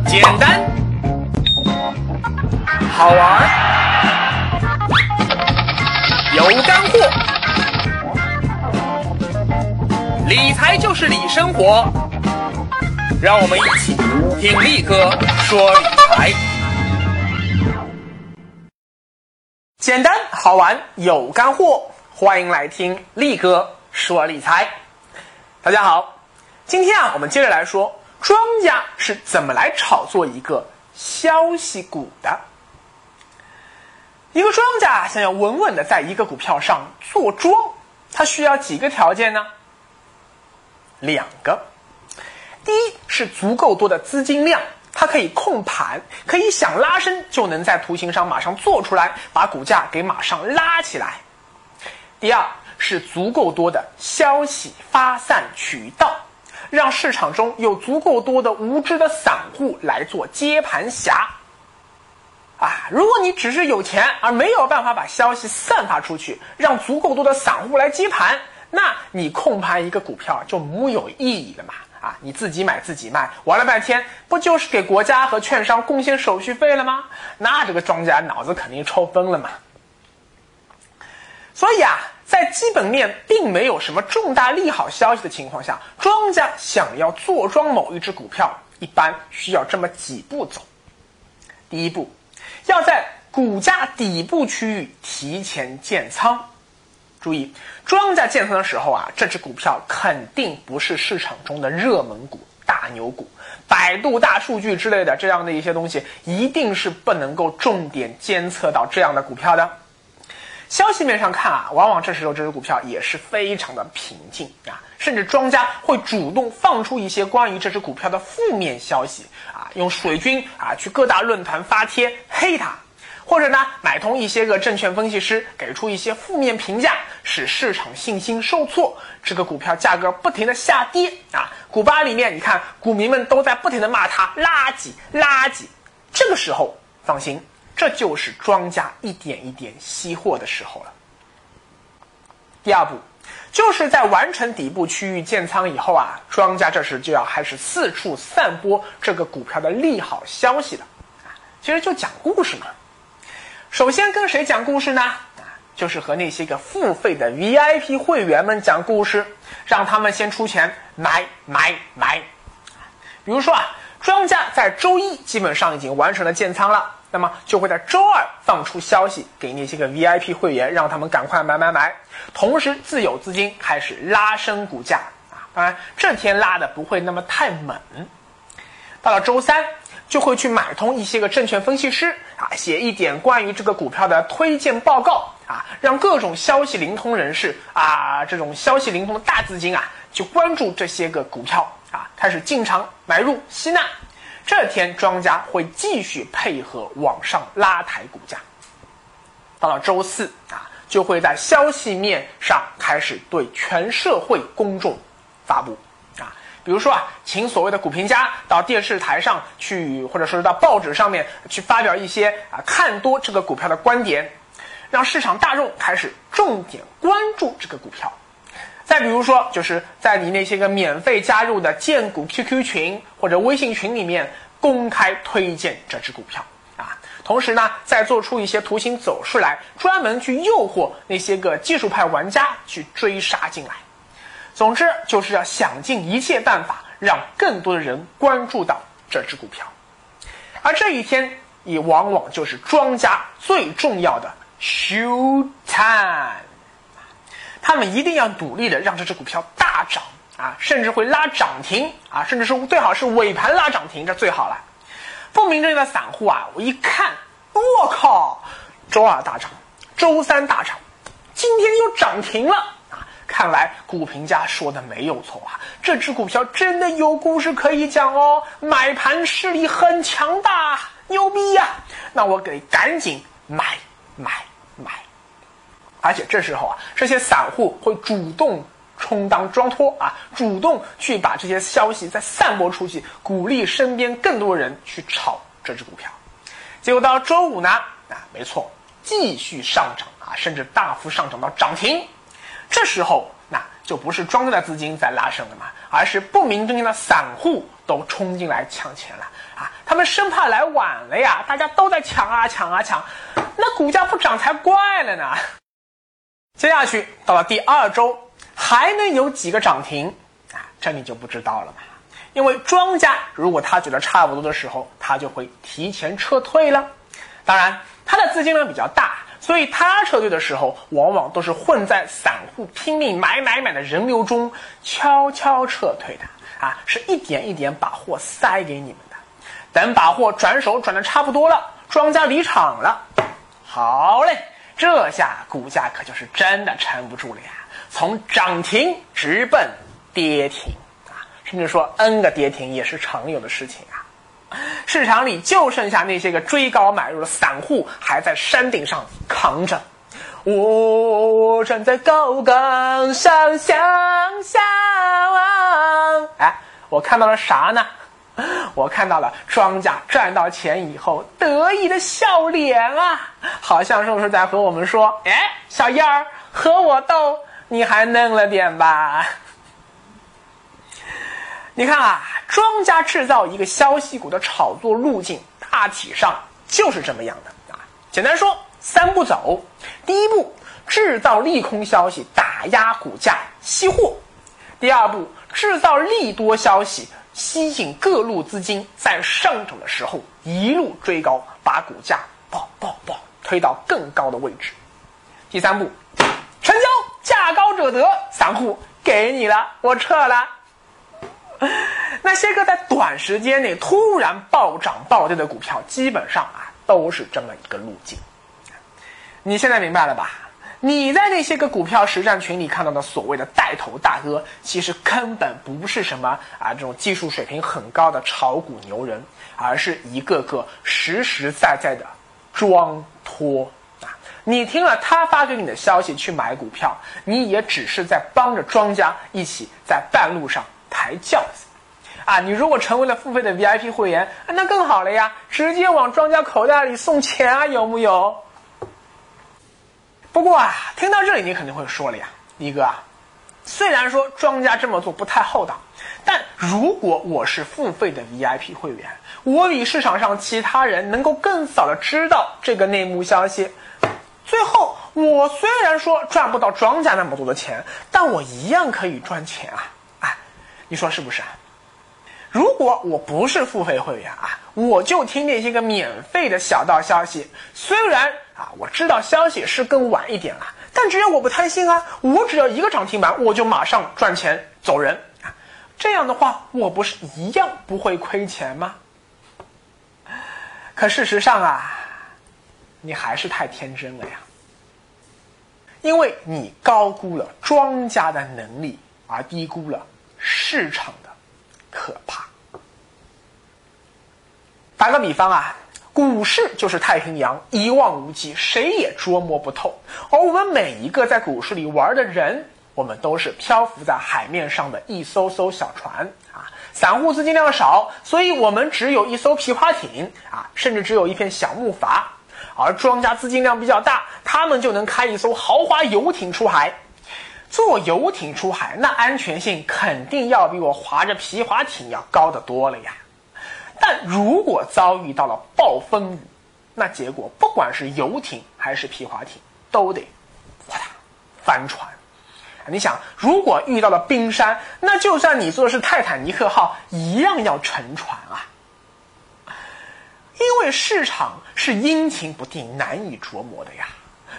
简单，好玩，有干货，理财就是理生活。让我们一起听力哥说理财，简单好玩有干货，欢迎来听力哥说理财。大家好，今天啊，我们接着来说庄家是怎么来炒作一个消息股的。一个庄家想要稳稳的在一个股票上做庄，它需要几个条件呢？两个。第一是足够多的资金量，它可以控盘，可以想拉升就能在图形上马上做出来，把股价给马上拉起来。第二是足够多的消息发散渠道，让市场中有足够多的无知的散户来做接盘侠。啊，如果你只是有钱而没有办法把消息散发出去，让足够多的散户来接盘，那你控盘一个股票就没有意义了嘛。啊，你自己买自己卖，玩了半天，不就是给国家和券商贡献手续费了吗？那这个庄家脑子肯定抽风了嘛。所以啊，在基本面并没有什么重大利好消息的情况下，庄家想要坐庄某一只股票，一般需要这么几步走。第一步，要在股价底部区域提前建仓。注意，庄家建仓的时候啊，这只股票肯定不是市场中的热门股、大牛股，百度大数据之类的这样的一些东西，一定是不能够重点监测到这样的股票的。消息面上看啊，往往这时候这只股票也是非常的平静啊，甚至庄家会主动放出一些关于这只股票的负面消息啊，用水军啊去各大论坛发帖黑它。或者呢，买通一些个证券分析师，给出一些负面评价，使市场信心受挫，这个股票价格不停的下跌啊！股吧里面，你看股民们都在不停的骂它垃圾垃圾。这个时候，放心，这就是庄家一点一点吸货的时候了。第二步，就是在完成底部区域建仓以后啊，庄家这时就要开始四处散播这个股票的利好消息了啊！其实就讲故事嘛。首先跟谁讲故事呢？啊，就是和那些个付费的 VIP 会员们讲故事，让他们先出钱买买买。比如说啊，庄家在周一基本上已经完成了建仓了，那么就会在周二放出消息给那些个 VIP 会员，让他们赶快买买买。同时，自有资金开始拉升股价啊，当然这天拉的不会那么太猛。到了周三。就会去买通一些个证券分析师啊，写一点关于这个股票的推荐报告啊，让各种消息灵通人士啊，这种消息灵通的大资金啊，去关注这些个股票啊，开始进场买入吸纳。这天庄家会继续配合往上拉抬股价。到了周四啊，就会在消息面上开始对全社会公众发布啊。比如说啊，请所谓的股评家到电视台上去，或者说是到报纸上面去发表一些啊看多这个股票的观点，让市场大众开始重点关注这个股票。再比如说，就是在你那些个免费加入的荐股 QQ 群或者微信群里面公开推荐这只股票啊，同时呢，再做出一些图形走势来，专门去诱惑那些个技术派玩家去追杀进来。总之，就是要想尽一切办法，让更多的人关注到这只股票，而这一天也往往就是庄家最重要的 show time。他们一定要努力的让这只股票大涨啊，甚至会拉涨停啊，甚至是最好是尾盘拉涨停，这最好了。不明正义的散户啊，我一看，我靠，周二大涨，周三大涨，今天又涨停了啊。看来股评家说的没有错啊，这只股票真的有故事可以讲哦，买盘势力很强大，牛逼呀！那我得赶紧买买买。而且这时候啊，这些散户会主动充当庄托啊，主动去把这些消息再散播出去，鼓励身边更多人去炒这只股票。结果到周五呢，啊，没错，继续上涨啊，甚至大幅上涨到涨停。这时候，那就不是庄家的资金在拉升了嘛，而是不明真经的散户都冲进来抢钱了啊！他们生怕来晚了呀，大家都在抢啊抢啊抢，那股价不涨才怪了呢。接下去到了第二周，还能有几个涨停啊？这你就不知道了嘛。因为庄家如果他觉得差不多的时候，他就会提前撤退了。当然，他的资金量比较大，所以他撤退的时候，往往都是混在散户拼命买买买的人流中悄悄撤退的啊，是一点一点把货塞给你们的。等把货转手转的差不多了，庄家离场了，好嘞，这下股价可就是真的撑不住了呀，从涨停直奔跌停啊，甚至说 N 个跌停也是常有的事情啊。市场里就剩下那些个追高买入的散户还在山顶上扛着，我站在高岗上向下望。哎，我看到了啥呢？我看到了庄家赚到钱以后得意的笑脸啊，好像是不是在和我们说：“哎，小燕儿和我斗，你还嫩了点吧？” 你看啊，庄家制造一个消息股的炒作路径，大体上就是这么样的啊。简单说，三步走：第一步，制造利空消息，打压股价，吸货；第二步，制造利多消息，吸引各路资金，在上涨的时候一路追高，把股价爆爆爆推到更高的位置；第三步，成交，价高者得，散户给你了，我撤了。那些个在短时间内突然暴涨暴跌的股票，基本上啊都是这么一个路径。你现在明白了吧？你在那些个股票实战群里看到的所谓的带头大哥，其实根本不是什么啊这种技术水平很高的炒股牛人，而是一个个实实在在的庄托啊！你听了他发给你的消息去买股票，你也只是在帮着庄家一起在半路上。抬轿子，啊！你如果成为了付费的 VIP 会员，那更好了呀，直接往庄家口袋里送钱啊，有木有？不过啊，听到这里你肯定会说了呀，李哥啊，虽然说庄家这么做不太厚道，但如果我是付费的 VIP 会员，我比市场上其他人能够更早的知道这个内幕消息，最后我虽然说赚不到庄家那么多的钱，但我一样可以赚钱啊。你说是不是啊？如果我不是付费会员啊，我就听那些个免费的小道消息。虽然啊，我知道消息是更晚一点了，但只要我不贪心啊，我只要一个涨停板，我就马上赚钱走人啊。这样的话，我不是一样不会亏钱吗？可事实上啊，你还是太天真了呀，因为你高估了庄家的能力，而低估了。市场的可怕。打个比方啊，股市就是太平洋，一望无际，谁也捉摸不透。而我们每一个在股市里玩的人，我们都是漂浮在海面上的一艘艘小船啊。散户资金量少，所以我们只有一艘皮划艇啊，甚至只有一片小木筏。而庄家资金量比较大，他们就能开一艘豪华游艇出海。坐游艇出海，那安全性肯定要比我划着皮划艇要高得多了呀。但如果遭遇到了暴风雨，那结果不管是游艇还是皮划艇，都得哗啦翻船。你想，如果遇到了冰山，那就算你坐的是泰坦尼克号，一样要沉船啊。因为市场是阴晴不定、难以琢磨的呀。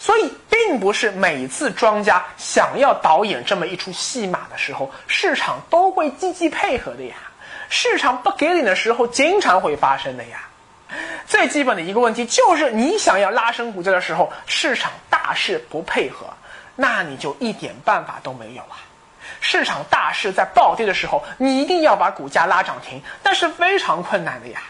所以，并不是每次庄家想要导演这么一出戏码的时候，市场都会积极配合的呀。市场不给脸的时候，经常会发生的呀。最基本的一个问题就是，你想要拉升股价的时候，市场大势不配合，那你就一点办法都没有啊。市场大势在暴跌的时候，你一定要把股价拉涨停，那是非常困难的呀。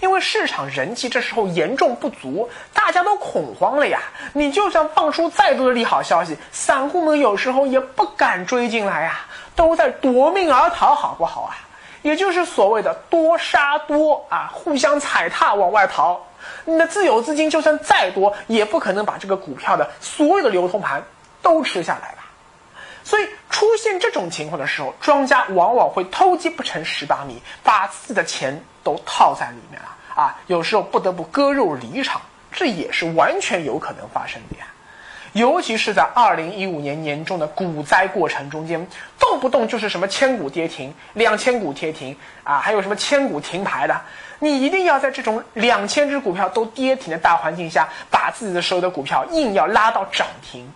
因为市场人气这时候严重不足，大家都恐慌了呀。你就算放出再多的利好消息，散户们有时候也不敢追进来呀，都在夺命而逃，好不好啊？也就是所谓的多杀多啊，互相踩踏往外逃。你的自有资金就算再多，也不可能把这个股票的所有的流通盘都吃下来吧。所以出现这种情况的时候，庄家往往会偷鸡不成蚀把米，把自己的钱都套在里面了啊，有时候不得不割肉离场，这也是完全有可能发生的呀。尤其是在二零一五年年中的股灾过程中间，动不动就是什么千股跌停、两千股跌停啊，还有什么千股停牌的。你一定要在这种两千只股票都跌停的大环境下，把自己的所有的股票硬要拉到涨停。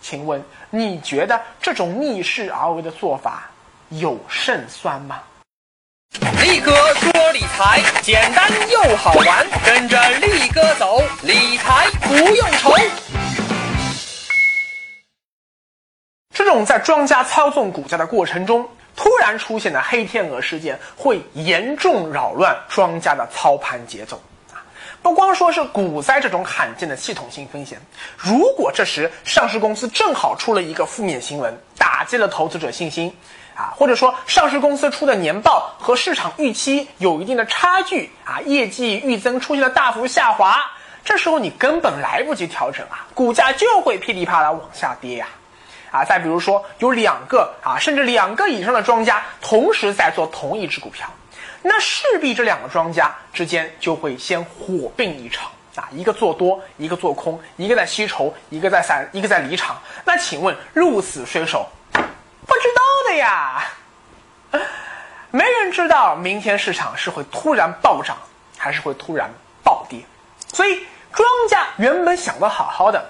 请问你觉得这种逆势而为的做法有胜算吗？力哥说理财简单又好玩，跟着力哥走，理财不用愁。在庄家操纵股价的过程中。突然出现的黑天鹅事件会严重扰乱庄家的操盘节奏啊！不光说是股灾这种罕见的系统性风险，如果这时上市公司正好出了一个负面新闻，打击了投资者信心啊，或者说上市公司出的年报和市场预期有一定的差距啊，业绩预增出现了大幅下滑，这时候你根本来不及调整啊，股价就会噼里啪啦往下跌呀！啊再比如说有两个啊，甚至两个以上的庄家同时在做同一只股票，那势必这两个庄家之间就会先火并一场啊，一个做多，一个做空，一个在吸筹，一个在散，一个在离场。那请问鹿死谁手？不知道的呀，没人知道明天市场是会突然暴涨，还是会突然暴跌。所以庄家原本想的好好的，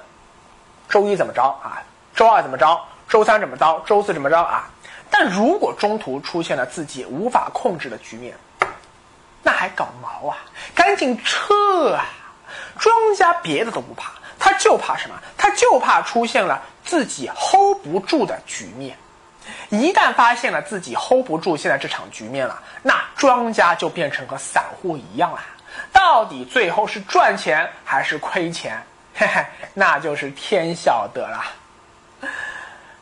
周一怎么着啊？周二怎么着？周三怎么着？周四怎么着啊？但如果中途出现了自己无法控制的局面，那还搞毛啊？赶紧撤啊！庄家别的都不怕，他就怕什么？他就怕出现了自己 hold 不住的局面。一旦发现了自己 hold 不住现在这场局面了，那庄家就变成和散户一样了。到底最后是赚钱还是亏钱？嘿嘿，那就是天晓得了。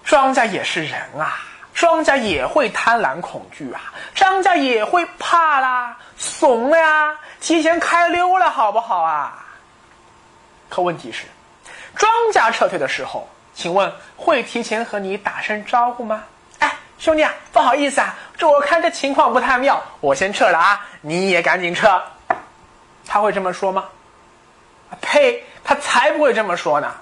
庄家也是人啊，庄家也会贪婪恐惧啊，庄家也会怕啦，怂了呀，提前开溜了，好不好啊？可问题是，庄家撤退的时候，请问会提前和你打声招呼吗？哎，兄弟啊，不好意思啊，这我看这情况不太妙，我先撤了啊，你也赶紧撤。他会这么说吗？呸，他才不会这么说呢。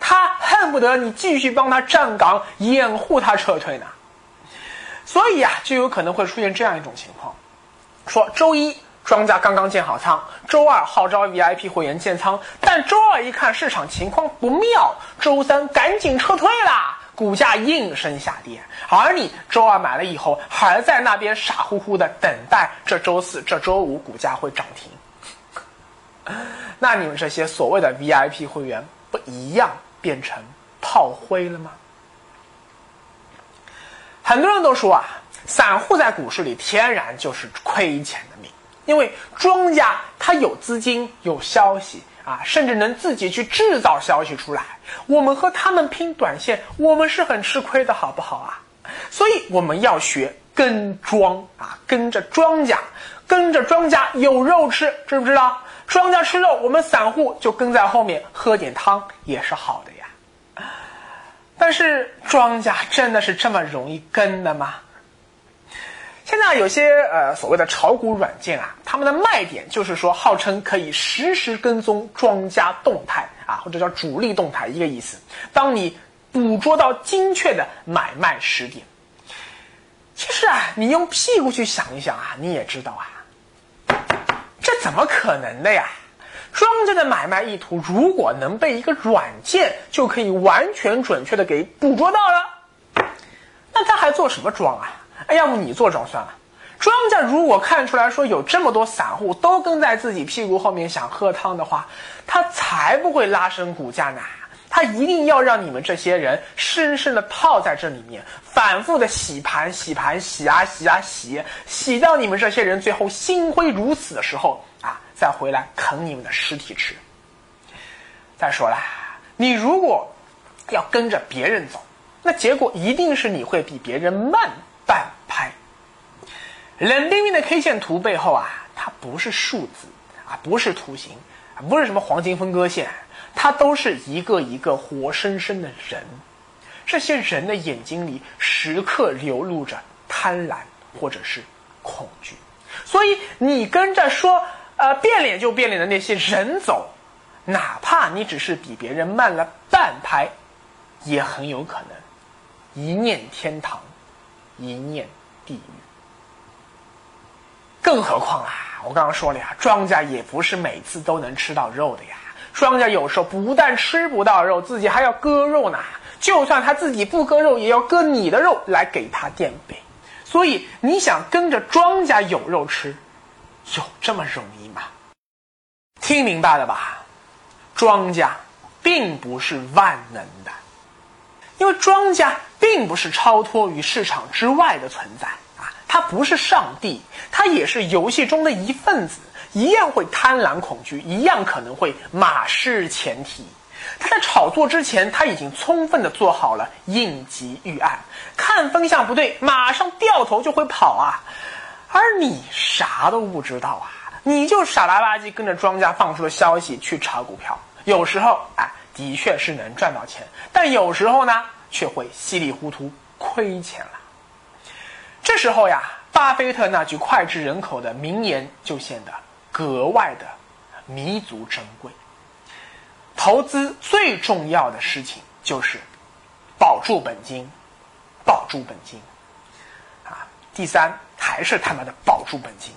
他恨不得你继续帮他站岗，掩护他撤退呢。所以啊，就有可能会出现这样一种情况：说周一庄家刚刚建好仓，周二号召 VIP 会员建仓，但周二一看市场情况不妙，周三赶紧撤退啦，股价应声下跌。而你周二买了以后，还在那边傻乎乎的等待这周四、这周五股价会涨停。那你们这些所谓的 VIP 会员不一样？变成炮灰了吗？很多人都说啊，散户在股市里天然就是亏钱的命，因为庄家他有资金、有消息啊，甚至能自己去制造消息出来。我们和他们拼短线，我们是很吃亏的，好不好啊？所以我们要学跟庄啊，跟着庄家，跟着庄家有肉吃，知不知道？庄家吃肉，我们散户就跟在后面喝点汤也是好的呀。但是庄家真的是这么容易跟的吗？现在有些呃所谓的炒股软件啊，他们的卖点就是说号称可以实时跟踪庄家动态啊，或者叫主力动态一个意思，当你捕捉到精确的买卖时点。其实啊，你用屁股去想一想啊，你也知道啊。怎么可能的呀？庄家的买卖意图如果能被一个软件就可以完全准确的给捕捉到了，那他还做什么庄啊？哎，要不你做庄算了。庄家如果看出来说有这么多散户都跟在自己屁股后面想喝汤的话，他才不会拉升股价呢。他一定要让你们这些人深深的套在这里面，反复的洗盘、洗盘、洗啊洗啊洗，洗到你们这些人最后心灰如死的时候，再回来啃你们的尸体吃。再说了，你如果要跟着别人走，那结果一定是你会比别人慢半拍。冷冰冰的 K 线图背后啊，它不是数字啊，不是图形，不是什么黄金分割线。它都是一个一个活生生的人，这些人的眼睛里时刻流露着贪婪或者是恐惧。所以你跟着说，呃，变脸就变脸的那些人走，哪怕你只是比别人慢了半拍，也很有可能一念天堂，一念地狱。更何况啊，我刚刚说了呀，庄稼也不是每次都能吃到肉的呀。庄稼有时候不但吃不到肉，自己还要割肉呢。就算他自己不割肉，也要割你的肉来给他垫背。所以你想跟着庄稼有肉吃，有这么容易吗？听明白了吧？庄稼并不是万能的，因为庄稼并不是超脱于市场之外的存在啊，它不是上帝，它也是游戏中的一份子，一样会贪婪恐惧，一样可能会马失前蹄。他在炒作之前，他已经充分的做好了应急预案，看风向不对，马上掉头就会跑啊。而你啥都不知道啊，你就傻啦吧唧跟着庄家放出的消息去炒股票，有时候哎，的确是能赚到钱，但有时候呢，却会稀里糊涂亏钱了。这时候呀，巴菲特那句脍炙人口的名言就显得格外的弥足珍贵。投资最重要的事情就是保住本金，保住本金，啊，第三还是他妈的保住本金。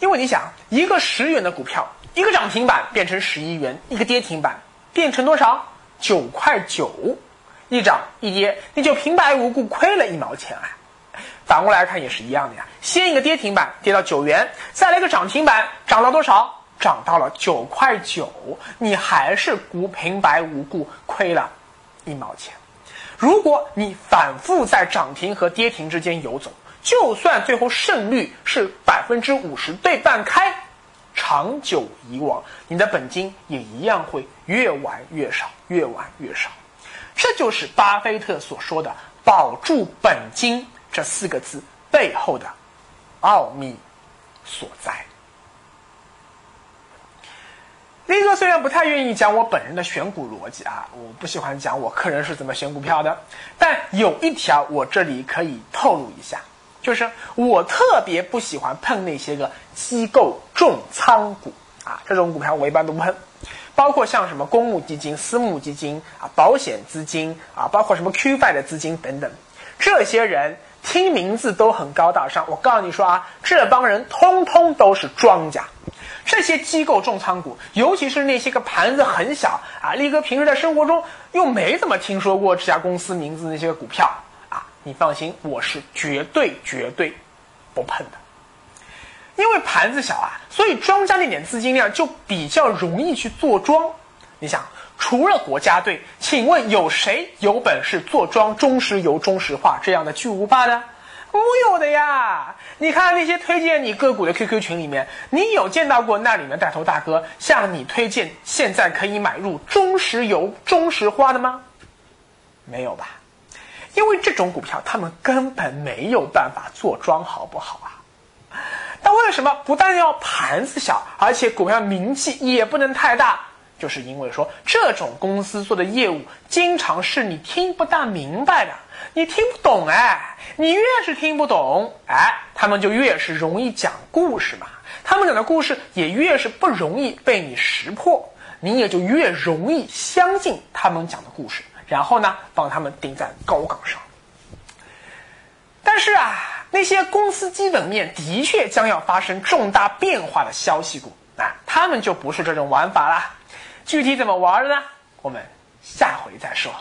因为你想，一个十元的股票，一个涨停板变成十一元，一个跌停板变成多少？九块九，一涨一跌，你就平白无故亏了一毛钱啊。反过来看也是一样的呀，先一个跌停板跌到九元，再来一个涨停板涨到多少？涨到了九块九，你还是股平白无故亏了一毛钱。如果你反复在涨停和跌停之间游走，就算最后胜率是百分之五十对半开，长久以往，你的本金也一样会越玩越少，越玩越少。这就是巴菲特所说的“保住本金”这四个字背后的奥秘所在。力哥虽然不太愿意讲我本人的选股逻辑啊，我不喜欢讲我个人是怎么选股票的，但有一条我这里可以透露一下，就是我特别不喜欢碰那些个机构重仓股啊，这种股票我一般都不碰，包括像什么公募基金、私募基金啊、保险资金啊，包括什么 QF 的资金等等，这些人听名字都很高大上，我告诉你说啊，这帮人通通都是庄家。这些机构重仓股，尤其是那些个盘子很小啊，力哥平时在生活中又没怎么听说过这家公司名字那些个股票，你放心，我是绝对绝对不碰的。因为盘子小啊，所以庄家那点资金量就比较容易去做庄。你想，除了国家队，请问有谁有本事做庄中石油、中石化这样的巨无霸呢？木有的呀！你看那些推荐你个股的 QQ 群里面，你有见到过那里面带头大哥向你推荐现在可以买入中石油、中石化的吗？没有吧？因为这种股票他们根本没有办法做庄，好不好啊？但为什么不但要盘子小，而且股票名气也不能太大？就是因为说这种公司做的业务经常是你听不大明白的。你听不懂哎，你越是听不懂哎，他们就越是容易讲故事嘛。他们讲的故事也越是不容易被你识破，你也就越容易相信他们讲的故事，然后呢，帮他们顶在高岗上。但是啊，那些公司基本面的确将要发生重大变化的消息股啊，他们就不是这种玩法了。具体怎么玩的呢？我们下回再说。